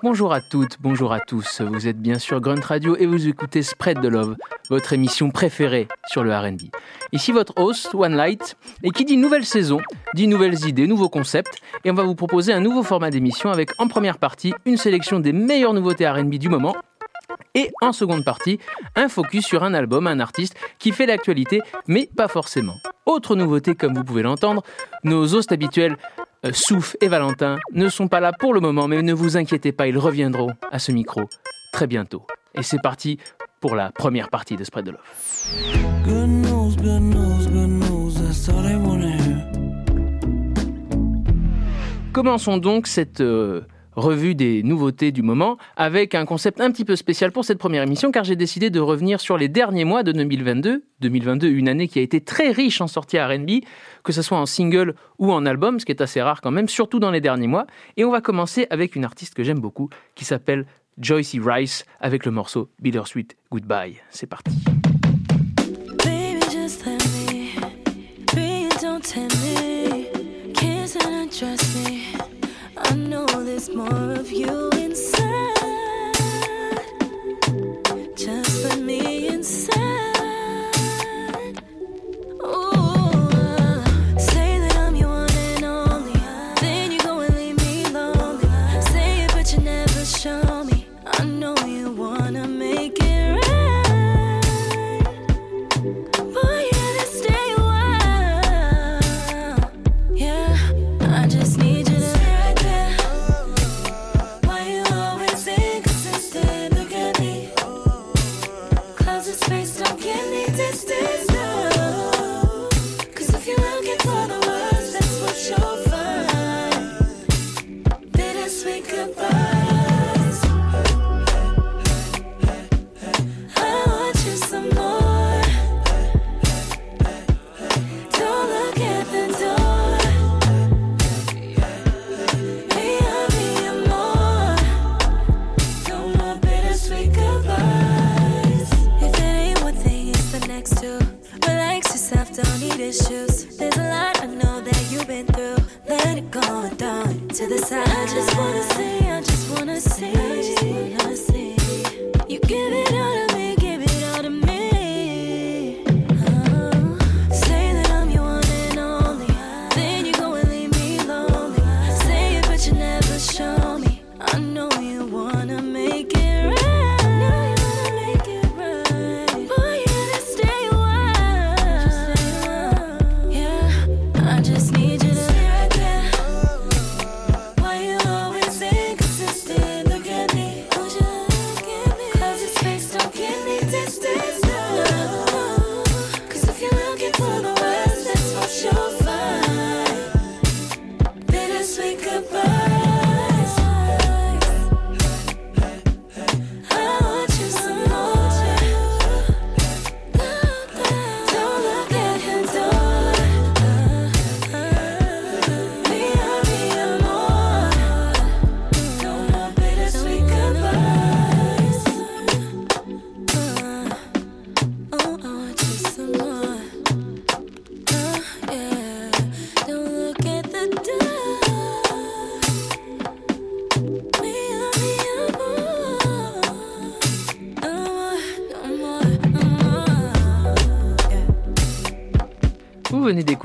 Bonjour à toutes, bonjour à tous. Vous êtes bien sûr Grunt Radio et vous écoutez Spread the Love, votre émission préférée sur le RB. Ici votre host, One Light, et qui dit nouvelle saison, dit nouvelles idées, nouveaux concepts, et on va vous proposer un nouveau format d'émission avec en première partie une sélection des meilleures nouveautés RB du moment, et en seconde partie, un focus sur un album, un artiste qui fait l'actualité, mais pas forcément. Autre nouveauté, comme vous pouvez l'entendre, nos hosts habituels Souf et Valentin ne sont pas là pour le moment, mais ne vous inquiétez pas, ils reviendront à ce micro très bientôt. Et c'est parti pour la première partie de Spread the Love. Good news, good news, good news. That's all they wanna hear. Commençons donc cette euh, revue des nouveautés du moment avec un concept un petit peu spécial pour cette première émission car j'ai décidé de revenir sur les derniers mois de 2022. 2022, une année qui a été très riche en sorties R&B, que ce soit en single ou en album, ce qui est assez rare quand même, surtout dans les derniers mois. Et on va commencer avec une artiste que j'aime beaucoup qui s'appelle Joycey Rice avec le morceau Bittersweet Goodbye. C'est parti.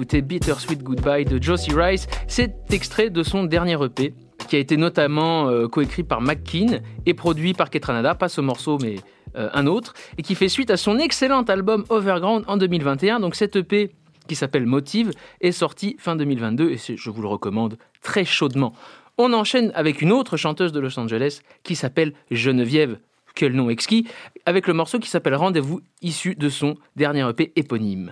Bittersweet Goodbye de Josie Rice. C'est extrait de son dernier EP qui a été notamment euh, coécrit par McKean et produit par Ketranada, pas ce morceau mais euh, un autre, et qui fait suite à son excellent album Overground en 2021. Donc cet EP qui s'appelle Motive est sorti fin 2022 et je vous le recommande très chaudement. On enchaîne avec une autre chanteuse de Los Angeles qui s'appelle Geneviève, quel nom exquis, avec le morceau qui s'appelle Rendez-vous, issu de son dernier EP éponyme.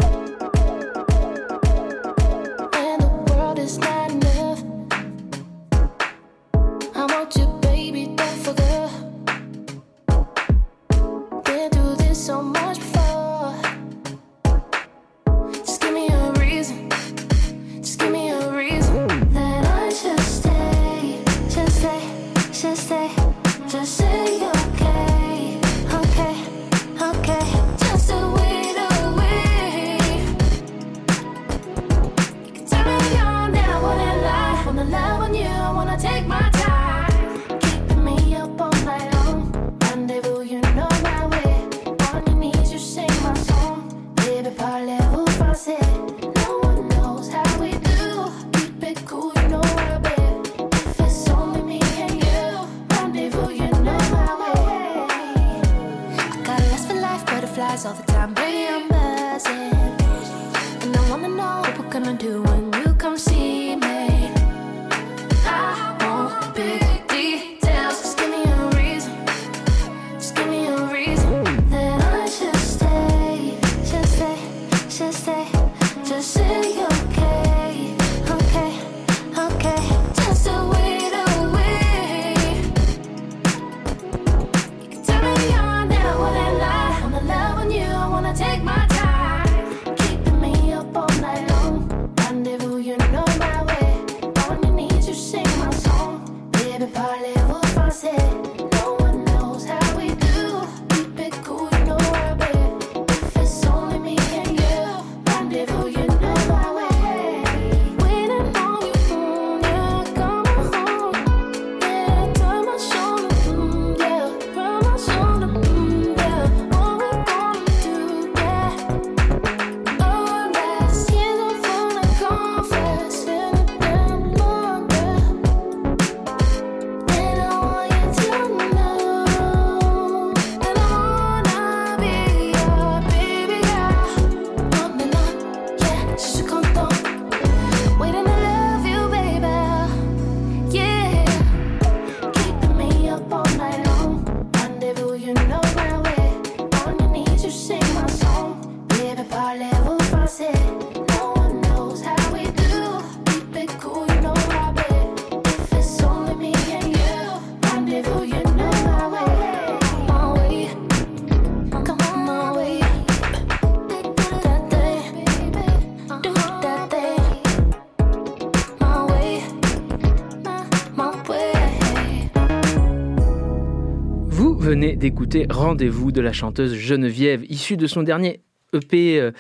d'écouter Rendez-vous de la chanteuse Geneviève, issue de son dernier EP euh,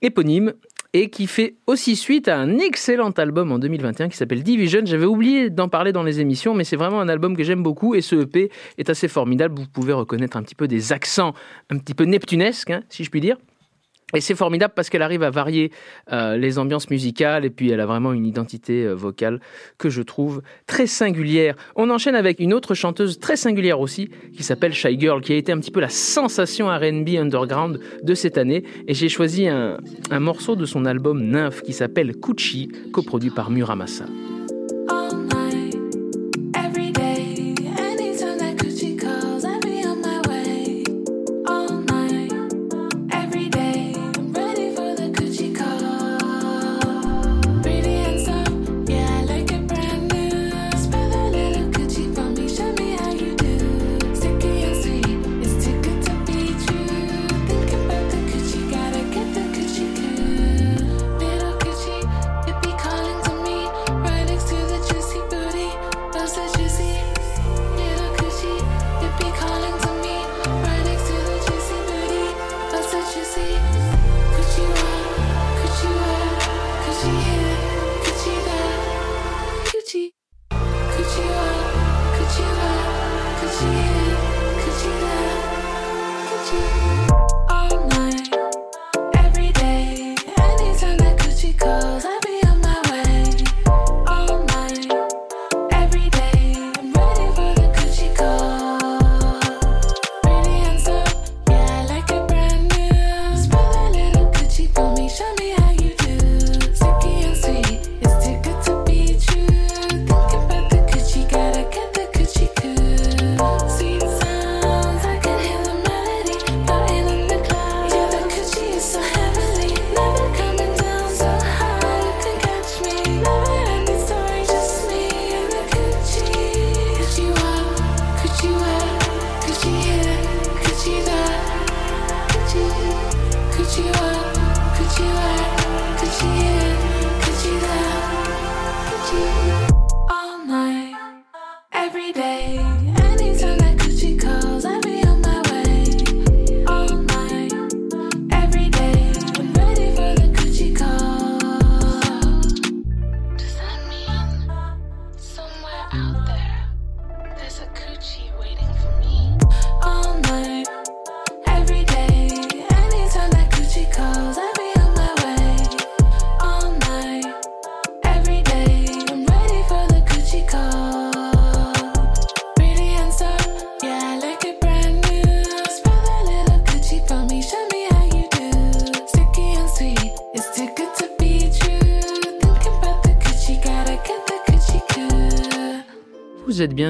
éponyme et qui fait aussi suite à un excellent album en 2021 qui s'appelle Division. J'avais oublié d'en parler dans les émissions, mais c'est vraiment un album que j'aime beaucoup et ce EP est assez formidable. Vous pouvez reconnaître un petit peu des accents un petit peu neptunesques, hein, si je puis dire. Et c'est formidable parce qu'elle arrive à varier euh, les ambiances musicales et puis elle a vraiment une identité euh, vocale que je trouve très singulière. On enchaîne avec une autre chanteuse très singulière aussi qui s'appelle Shy Girl qui a été un petit peu la sensation R&B underground de cette année et j'ai choisi un, un morceau de son album Nymph qui s'appelle Kuchi coproduit par Muramasa.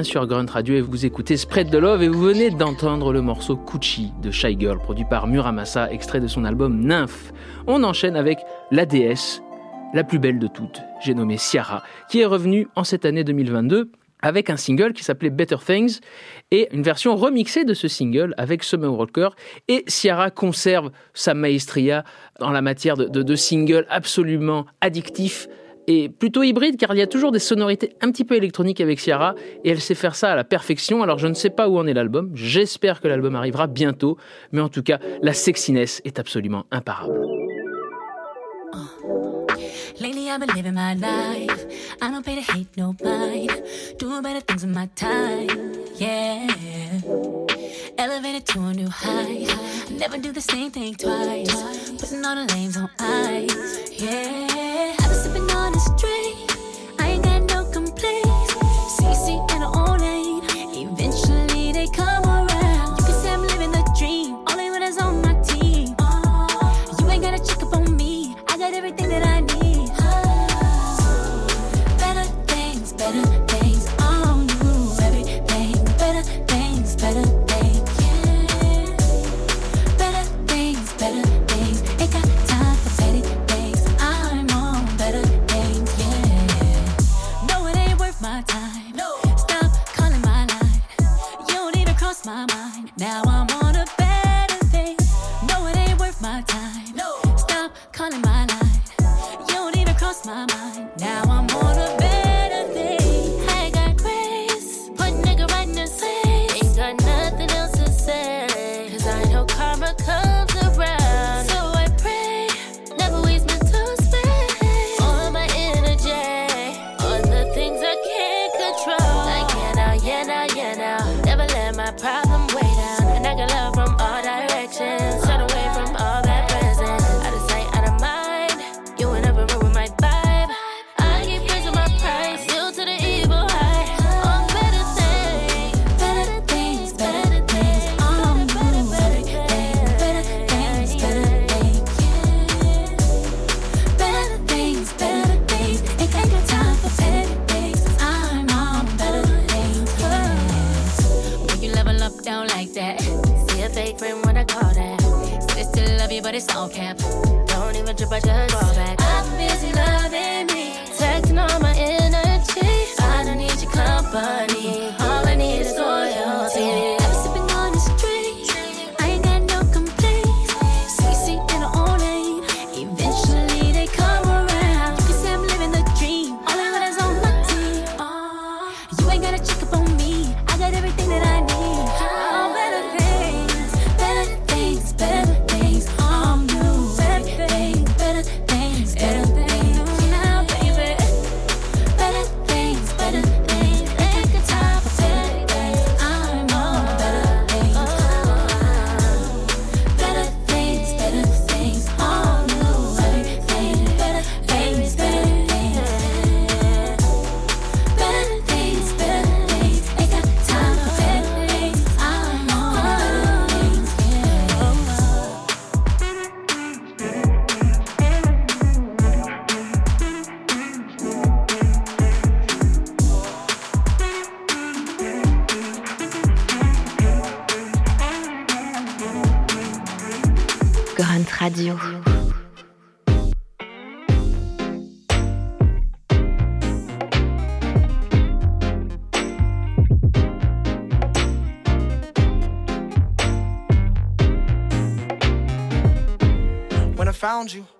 sur Grunt Radio et vous écoutez Spread the Love et vous venez d'entendre le morceau Kuchi de Shy Girl, produit par Muramasa, extrait de son album Nymph. On enchaîne avec la déesse, la plus belle de toutes, j'ai nommé Ciara, qui est revenue en cette année 2022 avec un single qui s'appelait Better Things et une version remixée de ce single avec Summer Walker. Et Ciara conserve sa maestria dans la matière de, de, de single absolument addictif est plutôt hybride car il y a toujours des sonorités un petit peu électroniques avec Ciara et elle sait faire ça à la perfection. Alors je ne sais pas où en est l'album, j'espère que l'album arrivera bientôt, mais en tout cas, la sexiness est absolument imparable. Yeah. Elevated to a new height. Never do the same thing twice. On. Yeah. Now I'm around you.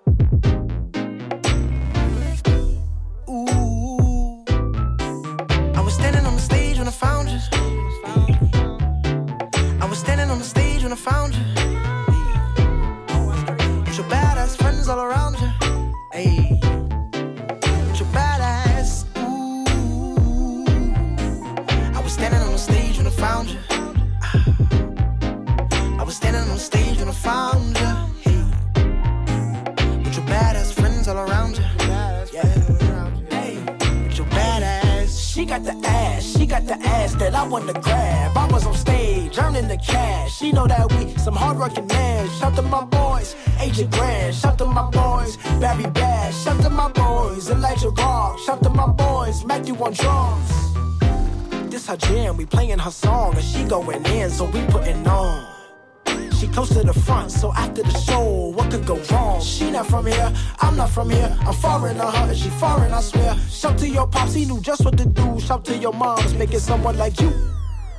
Not from here, I'm not from here. I'm foreign to her, and she foreign, I swear. Shout to your pops, he knew just what to do. Shout to your moms, making someone like you.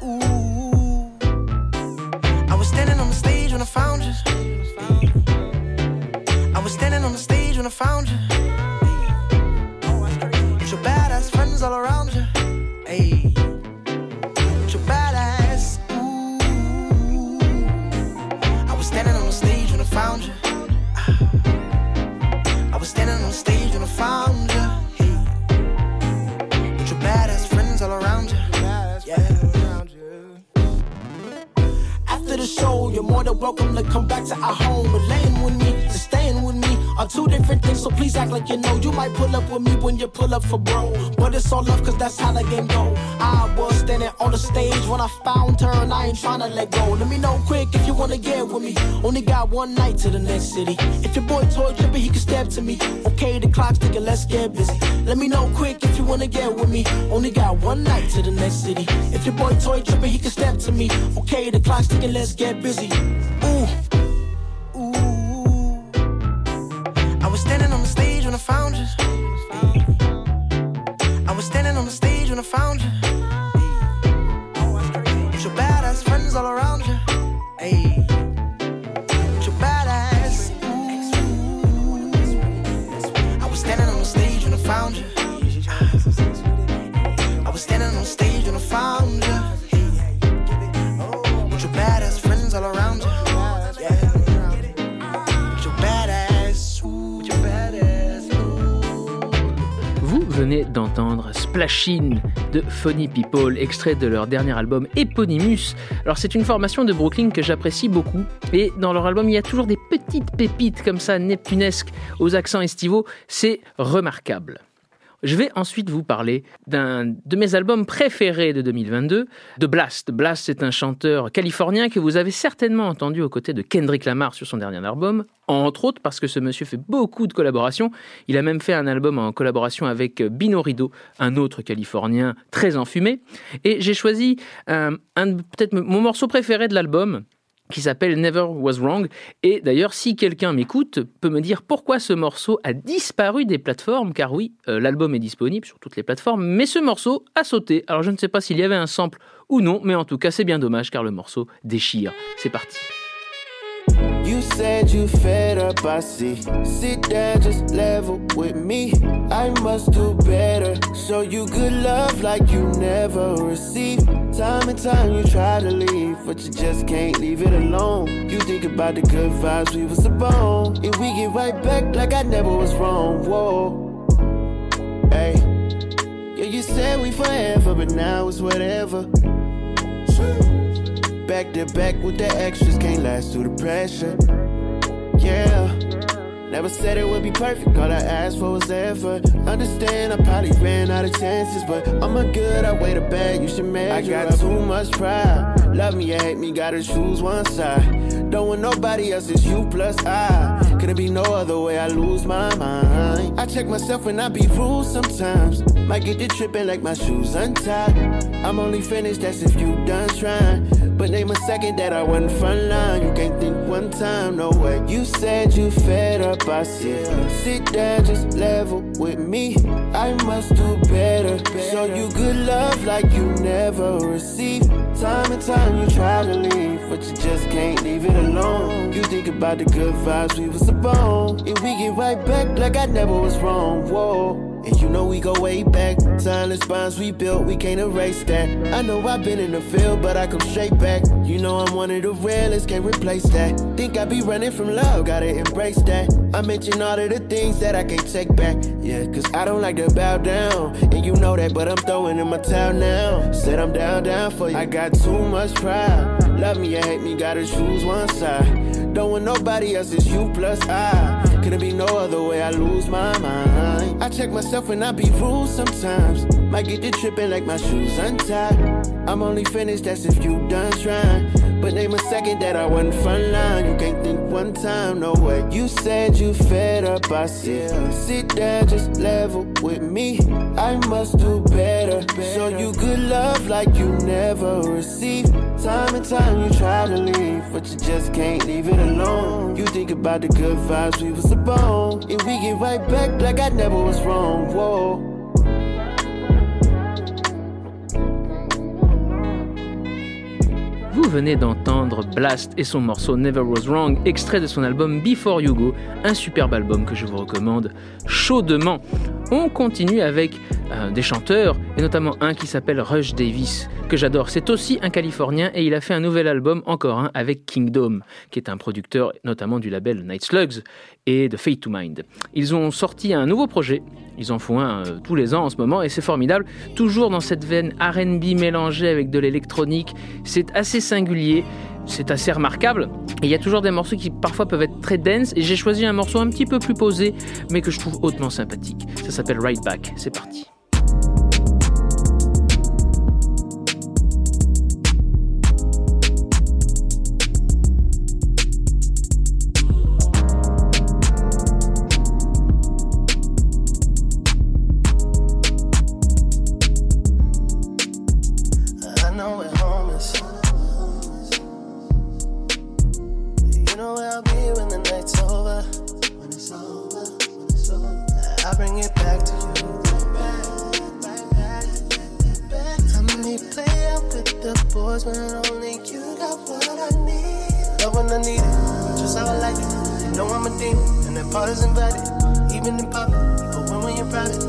Ooh. I was standing on the stage when I found you. I was standing on the stage when I found you. With your badass friends all around you. Hey. Welcome to come back to our home. But laying with me are two different things, so please act like you know. You might pull up with me when you pull up for bro. But it's all love, cause that's how the game go. I was standing on the stage when I found her, and I ain't trying to let go. Let me know quick if you wanna get with me. Only got one night to the next city. If your boy toy tripping, he can step to me. Okay, the clock's ticking, let's get busy. Let me know quick if you wanna get with me. Only got one night to the next city. If your boy toy tripping, he can step to me. Okay, the clock's ticking, let's get busy. Ooh. Found you. I was standing on the stage when I found you. With your badass friends all around you. Hey. With your badass. Ooh. I was standing on the stage when I found you. I was standing on the stage when I found you. D'entendre Splashin de Funny People, extrait de leur dernier album Eponymus. Alors c'est une formation de Brooklyn que j'apprécie beaucoup et dans leur album il y a toujours des petites pépites comme ça neptunesques aux accents estivaux, c'est remarquable. Je vais ensuite vous parler d'un de mes albums préférés de 2022, de Blast. Blast, c'est un chanteur californien que vous avez certainement entendu aux côtés de Kendrick Lamar sur son dernier album, entre autres parce que ce monsieur fait beaucoup de collaborations. Il a même fait un album en collaboration avec Bino Rideau, un autre californien très enfumé. Et j'ai choisi de- peut-être mon morceau préféré de l'album, qui s'appelle Never Was Wrong. Et d'ailleurs, si quelqu'un m'écoute, peut me dire pourquoi ce morceau a disparu des plateformes, car oui, euh, l'album est disponible sur toutes les plateformes, mais ce morceau a sauté. Alors je ne sais pas s'il y avait un sample ou non, mais en tout cas c'est bien dommage car le morceau déchire. C'est parti. You said you fed up, I see. Sit down, just level with me. I must do better. Show you good love like you never received. Time and time you try to leave, but you just can't leave it alone. You think about the good vibes we was upon. And we get right back like I never was wrong. Whoa. Hey. Yeah, you said we forever, but now it's whatever. Back to back with the extras, can't last through the pressure. Yeah. Never said it would be perfect, all I asked for was effort. Understand, I probably ran out of chances, but I'm a good, I weigh the bag, you should measure. I got too much pride. Love me or hate me, gotta choose one side. Don't want nobody else, it's you plus I. Couldn't be no other way, I lose my mind. I check myself when I be rude sometimes. Might get to tripping like my shoes untied. I'm only finished, that's if you done trying. But name a second that I wasn't front line. You can't think one time, no way. You said you fed up, I said. Sit down, just level with me. I must do better. Show you good love like you never received. Time and time you try to leave, but you just can't leave it alone. You think about the good vibes we was upon. And we get right back like I never was wrong. Whoa. And you know we go way back. Timeless bonds we built, we can't erase that. I know I've been in the field, but I come straight back. You know I'm one of the realest, can't replace that. Think I be running from love, gotta embrace that. I mention all of the things that I can't take back. Yeah, cause I don't like to bow down. And you know that, but I'm throwing in my towel now. Said I'm down, down for you. I got too much pride. Love me or hate me, gotta choose one side. Don't want nobody else, it's you plus I. Couldn't be no other way, I lose my mind. I check myself when I be rude sometimes. Might get to tripping like my shoes untied. I'm only finished, that's if you done trying. But name a second that I wasn't front line. You can't think one time, no way. You said you fed up, I said, sit down, just level with me. I must do better. Show you good love like you never received. Time and time you try to leave, but you just can't leave it alone. You think about the good vibes we was upon, and we get right back like I never was wrong. Whoa. Vous venez d'entendre Blast et son morceau Never Was Wrong, extrait de son album Before You Go, un superbe album que je vous recommande chaudement. On continue avec euh, des chanteurs, et notamment un qui s'appelle Rush Davis, que j'adore. C'est aussi un Californien et il a fait un nouvel album, encore un, avec Kingdom, qui est un producteur notamment du label Night Slugs et de Fate to Mind. Ils ont sorti un nouveau projet, ils en font un euh, tous les ans en ce moment et c'est formidable, toujours dans cette veine RB mélangée avec de l'électronique. C'est assez singulier, c'est assez remarquable. Il y a toujours des morceaux qui parfois peuvent être très dense. Et j'ai choisi un morceau un petit peu plus posé, mais que je trouve hautement sympathique. Ça s'appelle Right Back. C'est parti. When I need it, just how I like it. You know I'm a demon, and that part is invited. Even in public, but when we're in private,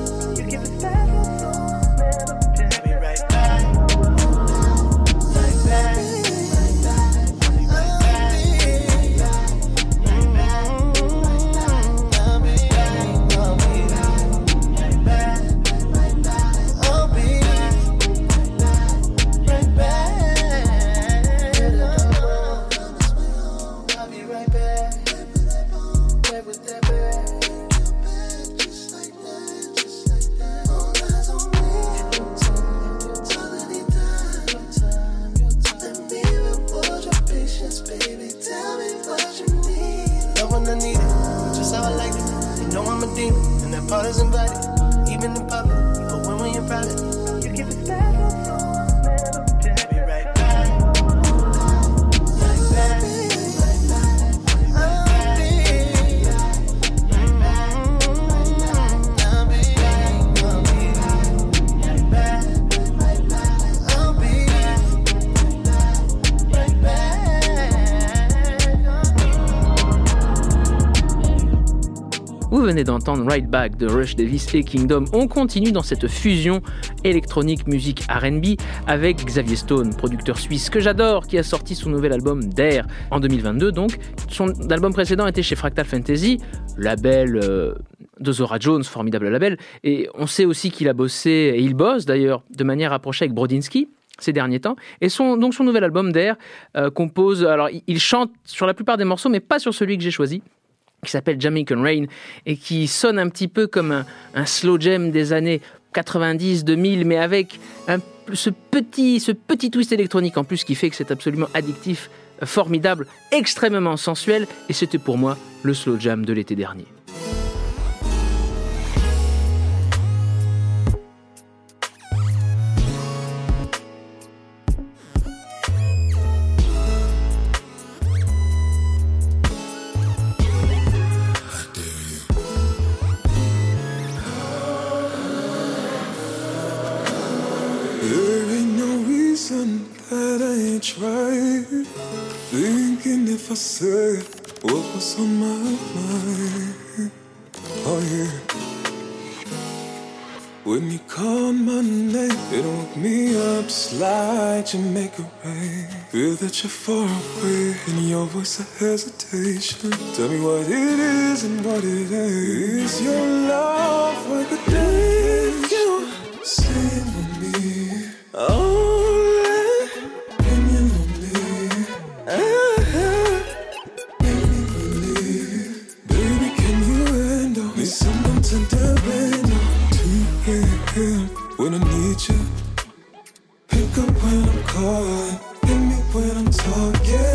venez d'entendre Right Back de Rush Davis et Kingdom. On continue dans cette fusion électronique musique RB avec Xavier Stone, producteur suisse que j'adore, qui a sorti son nouvel album Dare en 2022. Donc, son album précédent était chez Fractal Fantasy, label euh, de Zora Jones, formidable label. Et on sait aussi qu'il a bossé, et il bosse d'ailleurs, de manière approchée avec Brodinski ces derniers temps. Et son, donc son nouvel album Dare euh, compose, alors il chante sur la plupart des morceaux, mais pas sur celui que j'ai choisi qui s'appelle Jamaican Rain et qui sonne un petit peu comme un, slow jam des années 90-2000, mais avec ce, petit, ce petit twist électronique en plus qui fait que c'est absolument addictif, euh, formidable, extrêmement sensuel, et c'était pour moi le slow jam de l'été dernier. If I said what was on my mind. Oh, yeah. When you call my name, it woke me up, slide Jamaica rain. Feel that you're far away, and your voice a hesitation. Tell me what it is and what it ain't. Is your love like a day you sing with me? Only you. Pick up when I'm calling, hit me when I'm talking.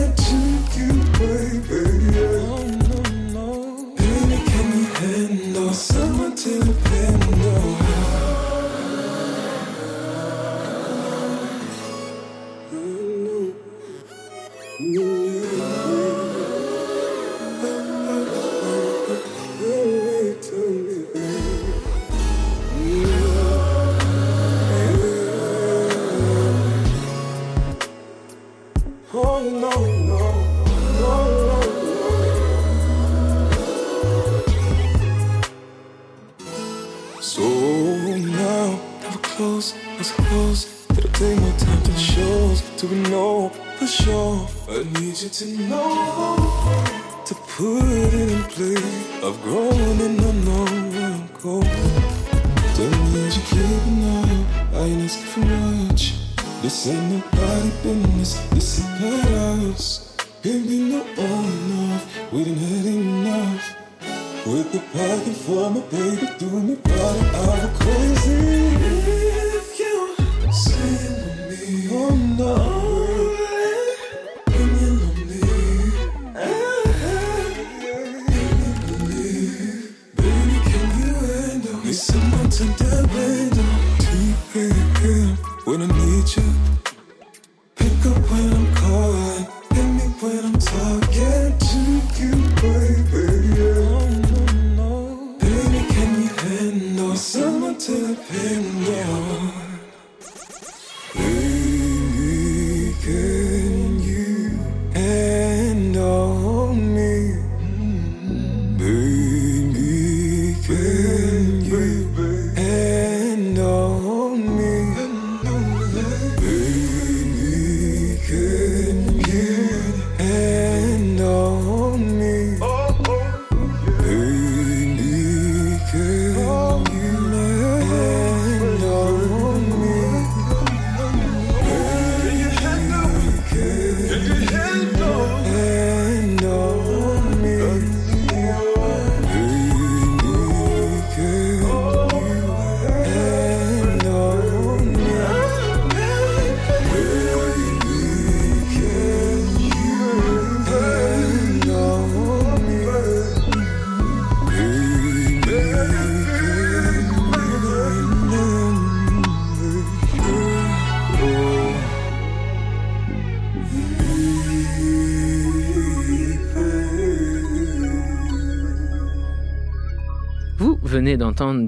To depend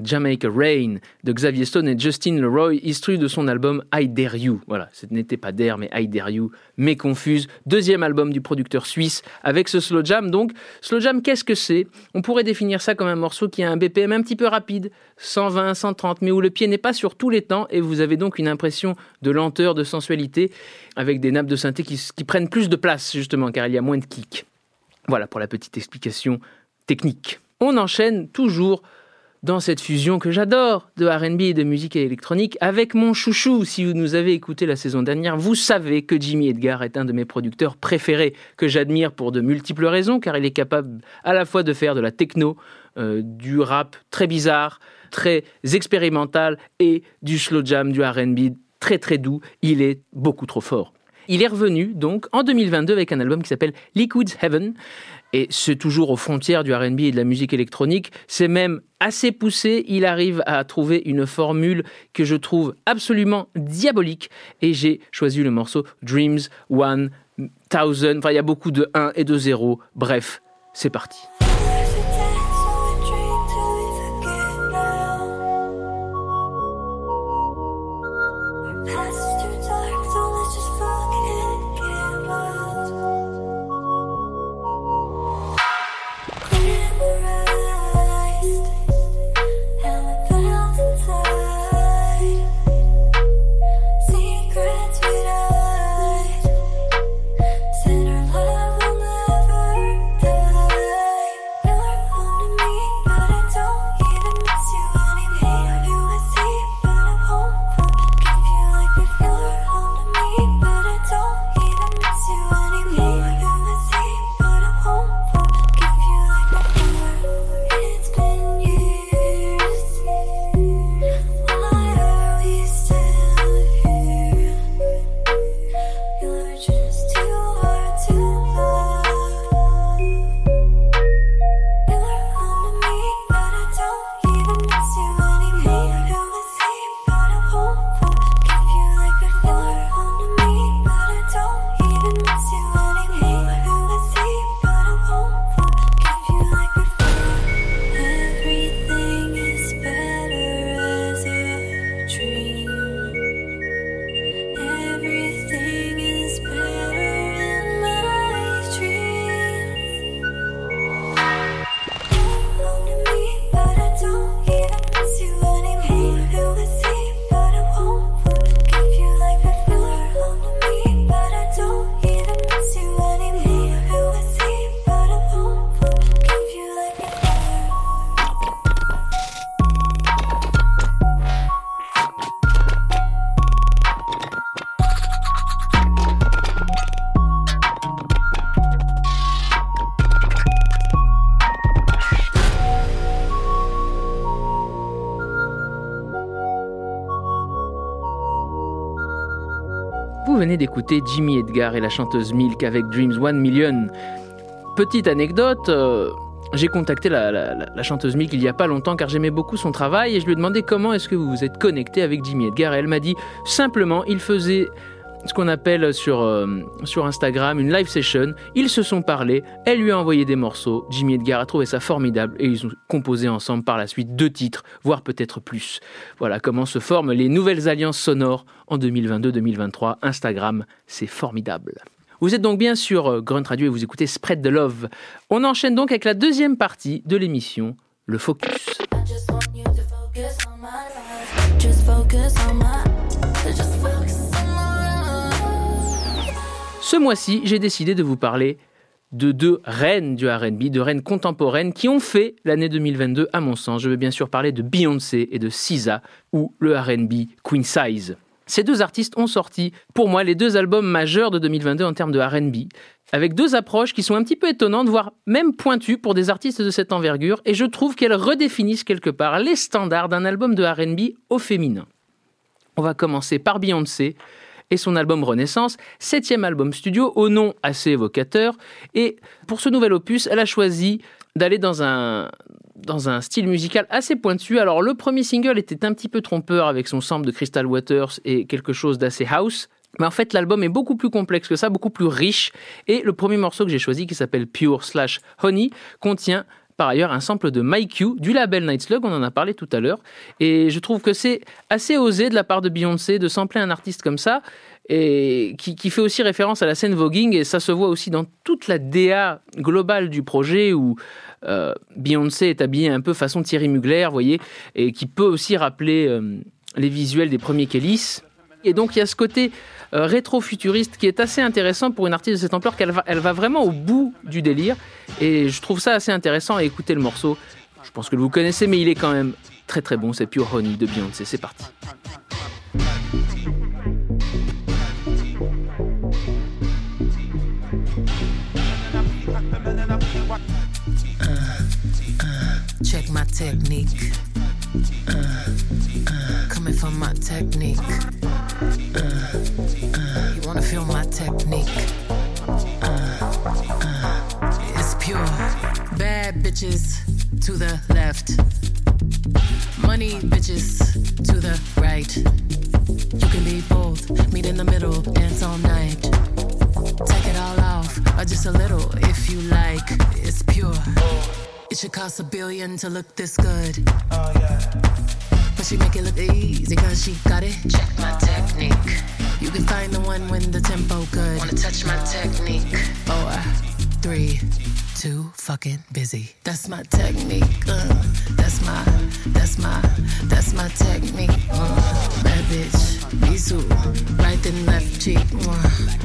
Jamaica Rain de Xavier Stone et Justin Leroy, issu de son album I Dare You. Voilà, ce n'était pas Dare, mais I Dare You, mais confuse. Deuxième album du producteur suisse avec ce slow jam. Donc, slow jam, qu'est-ce que c'est? On pourrait définir ça comme un morceau qui a un BPM un petit peu rapide, 120, 130, mais où le pied n'est pas sur tous les temps et vous avez donc une impression de lenteur, de sensualité, avec des nappes de synthé qui, qui prennent plus de place, justement, car il y a moins de kick. Voilà pour la petite explication technique. On enchaîne toujours dans cette fusion que j'adore de RB et de musique électronique avec mon chouchou. Si vous nous avez écouté la saison dernière, vous savez que Jimmy Edgar est un de mes producteurs préférés, que j'admire pour de multiples raisons, car il est capable à la fois de faire de la techno, euh, du rap très bizarre, très expérimental, et du slow jam, du RB très très doux. Il est beaucoup trop fort. Il est revenu donc en 2022 avec un album qui s'appelle Liquid's Heaven. Et c'est toujours aux frontières du RB et de la musique électronique. C'est même assez poussé. Il arrive à trouver une formule que je trouve absolument diabolique. Et j'ai choisi le morceau Dreams One Thousand. Enfin, il y a beaucoup de 1 et de 0. Bref, c'est parti. D'écouter Jimmy Edgar et la chanteuse Milk avec Dreams One Million. Petite anecdote, euh, j'ai contacté la, chanteuse Milk il y a pas longtemps car j'aimais beaucoup son travail et je lui ai demandé comment est-ce que vous vous êtes connecté avec Jimmy Edgar et elle m'a dit simplement il faisait ce qu'on appelle sur, euh, sur Instagram une live session. Ils se sont parlé, elle lui a envoyé des morceaux, Jimmy Edgar a trouvé ça formidable et ils ont composé ensemble par la suite deux titres, voire peut-être plus. Voilà comment se forment les nouvelles alliances sonores en 2022-2023. Instagram, c'est formidable. Vous êtes donc bien sur euh, Grunt Radio et vous écoutez Spread the Love. On enchaîne donc avec la deuxième partie de l'émission, le focus. Ce mois-ci, j'ai décidé de vous parler de deux reines du RB, de reines contemporaines qui ont fait l'année 2022 à mon sens. Je veux bien sûr parler de Beyoncé et de SZA, ou le RB Queen Size. Ces deux artistes ont sorti, pour moi, les deux albums majeurs de 2022 en termes de RB, avec deux approches qui sont un petit peu étonnantes, voire même pointues pour des artistes de cette envergure, et je trouve qu'elles redéfinissent quelque part les standards d'un album de RB au féminin. On va commencer par Beyoncé et son album Renaissance, septième album studio au nom assez évocateur. Et pour ce nouvel opus, elle a choisi d'aller dans un, dans un style musical assez pointu. Alors le premier single était un petit peu trompeur avec son sample de Crystal Waters et quelque chose d'assez house. Mais en fait, l'album est beaucoup plus complexe que ça, beaucoup plus riche. Et le premier morceau que j'ai choisi, qui s'appelle Pure slash Honey, contient par ailleurs un sample de My Q du label Night Slug, on en a parlé tout à l'heure. Et je trouve que c'est assez osé de la part de Beyoncé de sampler un artiste comme ça, et qui, fait aussi référence à la scène voguing, et ça se voit aussi dans toute la DA globale du projet où euh, Beyoncé est habillée un peu façon Thierry Mugler, voyez, et qui peut aussi rappeler euh, les visuels des premiers Kellys. Et donc il y a ce côté rétro-futuriste qui est assez intéressant pour une artiste de cette ampleur qu'elle va, vraiment au bout du délire. Et je trouve ça assez intéressant à écouter le morceau. Je pense que vous connaissez, mais il est quand même très très bon. C'est Pure Honey de Beyoncé. C'est parti. My technique. Uh, coming from my technique. Uh, you wanna feel my technique? Uh, it's pure. Bad bitches to the left. Money bitches to the right. You can be both. Meet in the middle, dance all night. Take it all off, or just a little if you like. It's pure. It should cost a billion to look this good. But she make it look easy cause she got it. Check my technique. You can find the one when the tempo good. Wanna touch my technique. Four, three, two, fucking busy. That's my technique. Uh, that's my, that's my, that's my technique. Uh, bad bitch, Bisou, right and left cheek.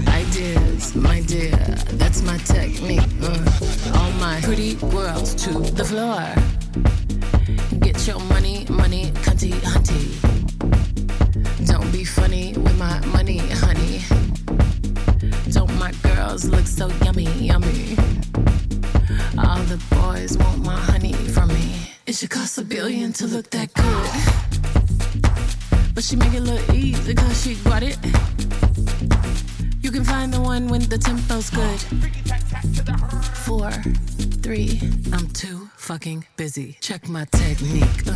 Ideas, my dear, that's my technique. Uh, all my pretty girls to the floor. Get your money, money, cunty, hunty. Don't be funny with my money, honey. Don't my girls look so yummy, yummy? All the boys want my honey from me. It should cost a billion to look that look easy cause she got it. You can find the one when the tempo's good. Four, three, I'm too fucking busy. Check my technique. Uh,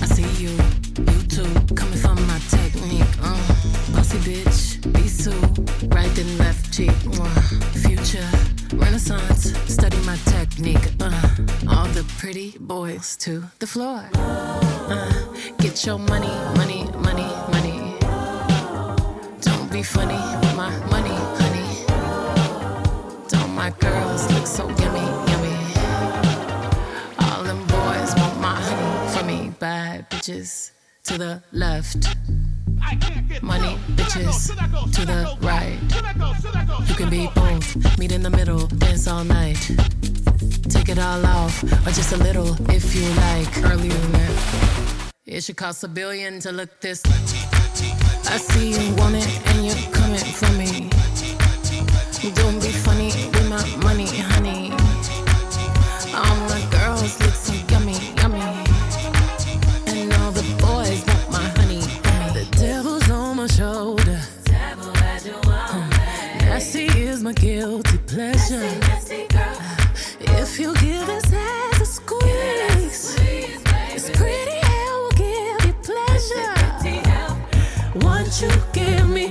I see you, you too, coming from my technique. Uh, bossy bitch, be so right and left cheek. Uh, future, renaissance, study my technique. Uh, all the pretty boys to the floor. Uh, get your money, money, money, funny with my money, honey. Don't my girls look so yummy, yummy? All them boys want my honey from me. Bad bitches to the left. Money bitches to the right. You can be both. Meet in the middle, dance all night. Take it all off, or just a little if you like. Earlier. It should cost a billion to look this. I see you want it and you're coming for me. Don't be funny with my money, honey. All my girls look so yummy, yummy. And all the boys want my honey. The devil's on my shoulder. Hmm. Nasty is my guilty pleasure. If you give it, you give me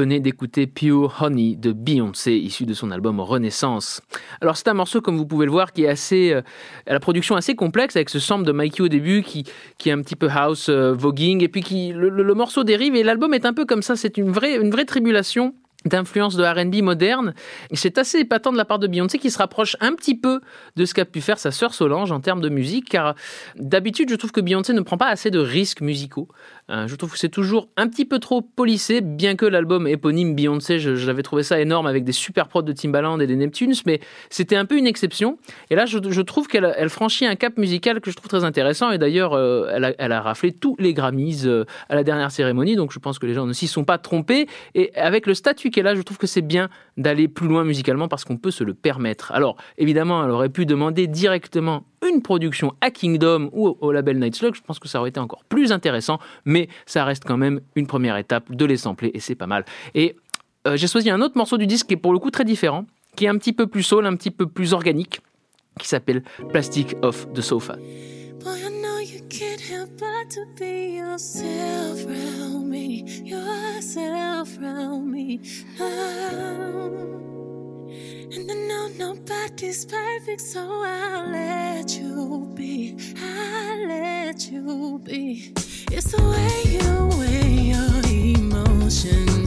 venez d'écouter Pure Honey de Beyoncé, issu de son album Renaissance. Alors c'est un morceau, comme vous pouvez le voir, qui est assez, euh, à la production assez complexe, avec ce sample de Mikey au début, qui, qui est un petit peu house, euh, voguing, et puis qui, le, le- morceau dérive, et l'album est un peu comme ça, c'est une vraie, une vraie tribulation d'influence de R&B moderne. C'est assez épatant de la part de Beyoncé qui se rapproche un petit peu de ce qu'a pu faire sa sœur Solange en termes de musique, car d'habitude, je trouve que Beyoncé ne prend pas assez de risques musicaux. Euh, je trouve que c'est toujours un petit peu trop polissé, bien que l'album éponyme Beyoncé, je- j'avais trouvé ça énorme avec des super prods de Timbaland et des Neptunes, mais c'était un peu une exception. Et là, je, trouve qu'elle elle franchit un cap musical que je trouve très intéressant. Et d'ailleurs, euh, elle, a, elle a raflé tous les Grammys euh, à la dernière cérémonie, donc je pense que les gens ne s'y sont pas trompés. Et avec le statut qu'elle a, je trouve que c'est bien d'aller plus loin musicalement parce qu'on peut se le permettre. Alors, évidemment, elle aurait pu demander directement une production à Kingdom ou au label Night Slug, je pense que ça aurait été encore plus intéressant, mais ça reste quand même une première étape de les sampler et c'est pas mal. Et euh, j'ai choisi un autre morceau du disque qui est pour le coup très différent, qui est un petit peu plus soul, un petit peu plus organique, qui s'appelle Plastic Off the Sofa. And I know nobody's perfect, so I'll let you be. I'll let you be. It's the way you weigh your emotions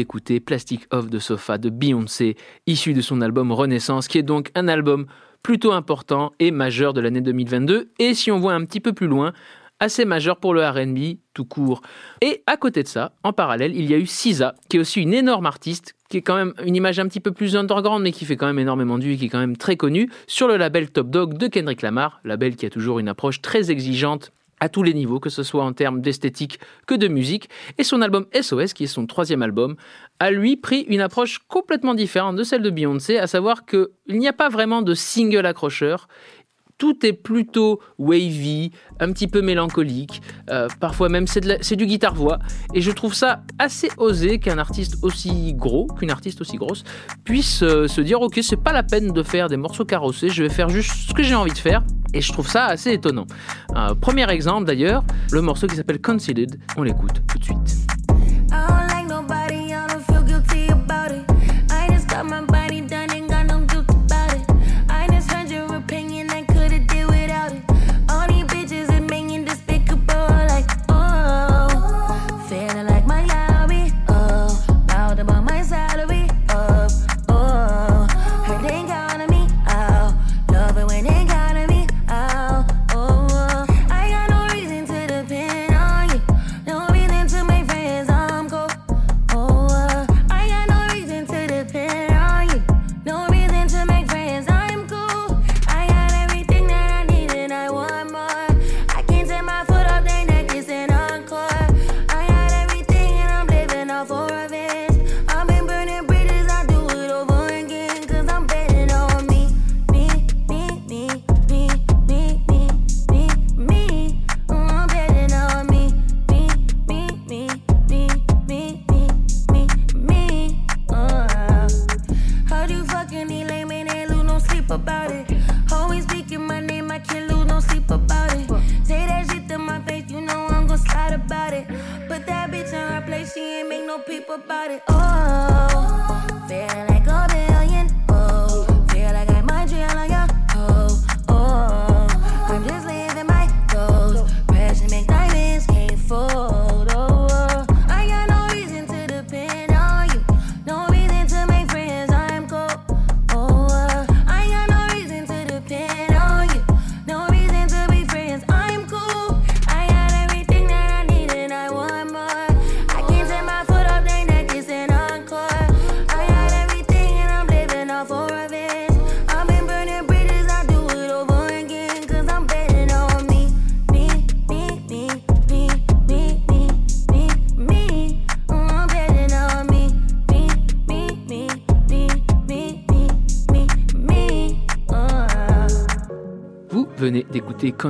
d'écouter Plastic Off de Sofa de Beyoncé, issu de son album Renaissance, qui est donc un album plutôt important et majeur de l'année 2022. Et si on voit un petit peu plus loin, assez majeur pour le RB tout court. Et à côté de ça, en parallèle, il y a eu Sisa, qui est aussi une énorme artiste, qui est quand même une image un petit peu plus underground, mais qui fait quand même énormément de vues, qui est quand même très connue, sur le label Top Dog de Kendrick Lamar, label qui a toujours une approche très exigeante à tous les niveaux, que ce soit en termes d'esthétique que de musique. Et son album SOS, qui est son troisième album, a lui pris une approche complètement différente de celle de Beyoncé, à savoir qu'il n'y a pas vraiment de single accrocheur, tout est plutôt wavy, un petit peu mélancolique, euh, parfois même c'est du guitare-voix, et je trouve ça assez osé qu'un artiste aussi gros, qu'une artiste aussi grosse, puisse euh, se dire ok c'est pas la peine de faire des morceaux carrossés, je vais faire juste ce que j'ai envie de faire, et je trouve ça assez étonnant. Euh, premier exemple d'ailleurs, le morceau qui s'appelle Concealed, on l'écoute tout de suite.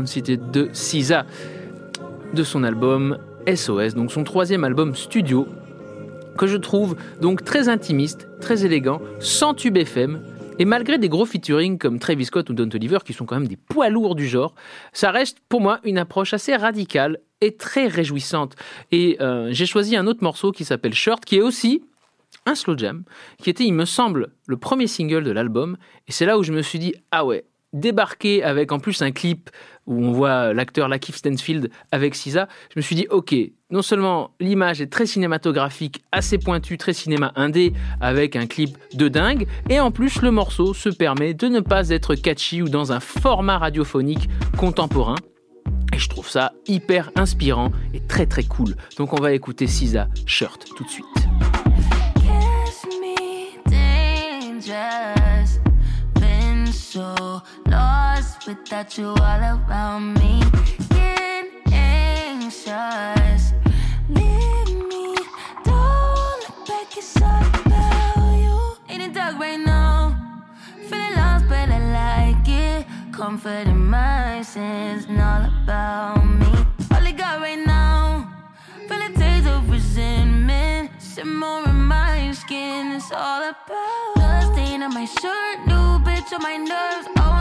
c'était de Sisa, de son album SOS, donc son troisième album studio, que je trouve donc très intimiste, très élégant, sans tube FM, et malgré des gros featuring comme Travis Scott ou Don Toliver, qui sont quand même des poids lourds du genre, ça reste pour moi une approche assez radicale et très réjouissante. Et euh, j'ai choisi un autre morceau qui s'appelle Short, qui est aussi un slow jam, qui était, il me semble, le premier single de l'album. Et c'est là où je me suis dit, ah ouais, débarquer avec en plus un clip où on voit l'acteur Lakeith Stanfield avec Sisa, je me suis dit, ok, non seulement l'image est très cinématographique, assez pointue, très cinéma indé, avec un clip de dingue, et en plus le morceau se permet de ne pas être catchy ou dans un format radiophonique contemporain. Et je trouve ça hyper inspirant et très très cool. Donc on va écouter Sisa Shirt tout de suite. So lost without you all around me. Get anxious. Leave me. Don't look back, it's all about you. In the dark right now. Feeling lost, but I like it. Comfort in my sins, and all about me. All I got right now. Feel a taste of resentment. Simmer in my skin, it's all about. Stain on my shirt, new on my nerves. Oh,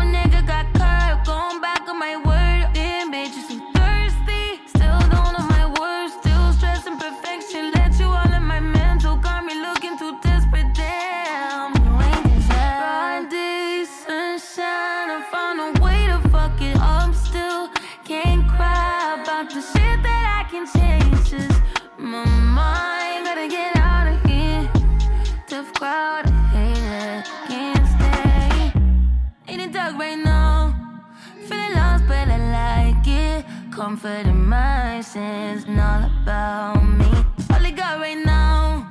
Comfort in my sins, and all about me. All I got right now,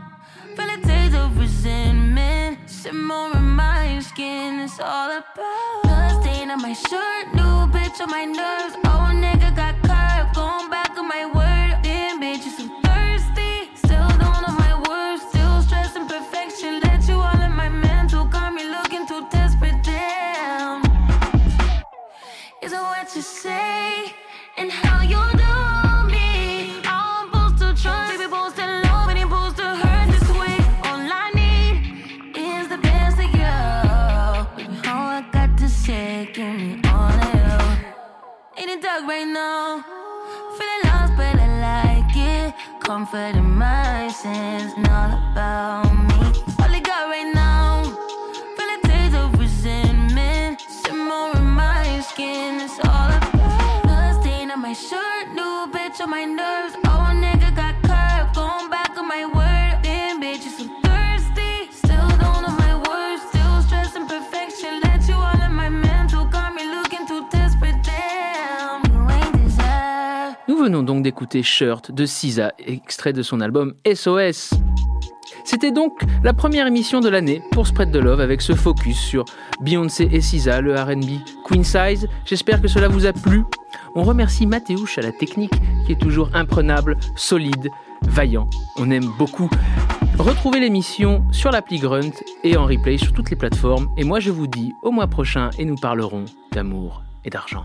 feel a taste of resentment. Simmer in my skin, it's all about. Blood stain on my shirt, new bitch on my nerves. Oh, nigga Comfort in my sins, and all about me. All I got right now, feel a taste of resentment. Simmer in my skin, it's all about. Blood stain on my shirt, new bitch on my nerves. Venons donc d'écouter Shirt de Sisa, extrait de son album SOS. C'était donc la première émission de l'année pour Spread the Love avec ce focus sur Beyoncé et Sisa, le RB Queen Size. J'espère que cela vous a plu. On remercie Mathéouche à la technique qui est toujours imprenable, solide, vaillant. On aime beaucoup. Retrouvez l'émission sur l'appli Grunt et en replay sur toutes les plateformes. Et moi je vous dis au mois prochain et nous parlerons d'amour et d'argent.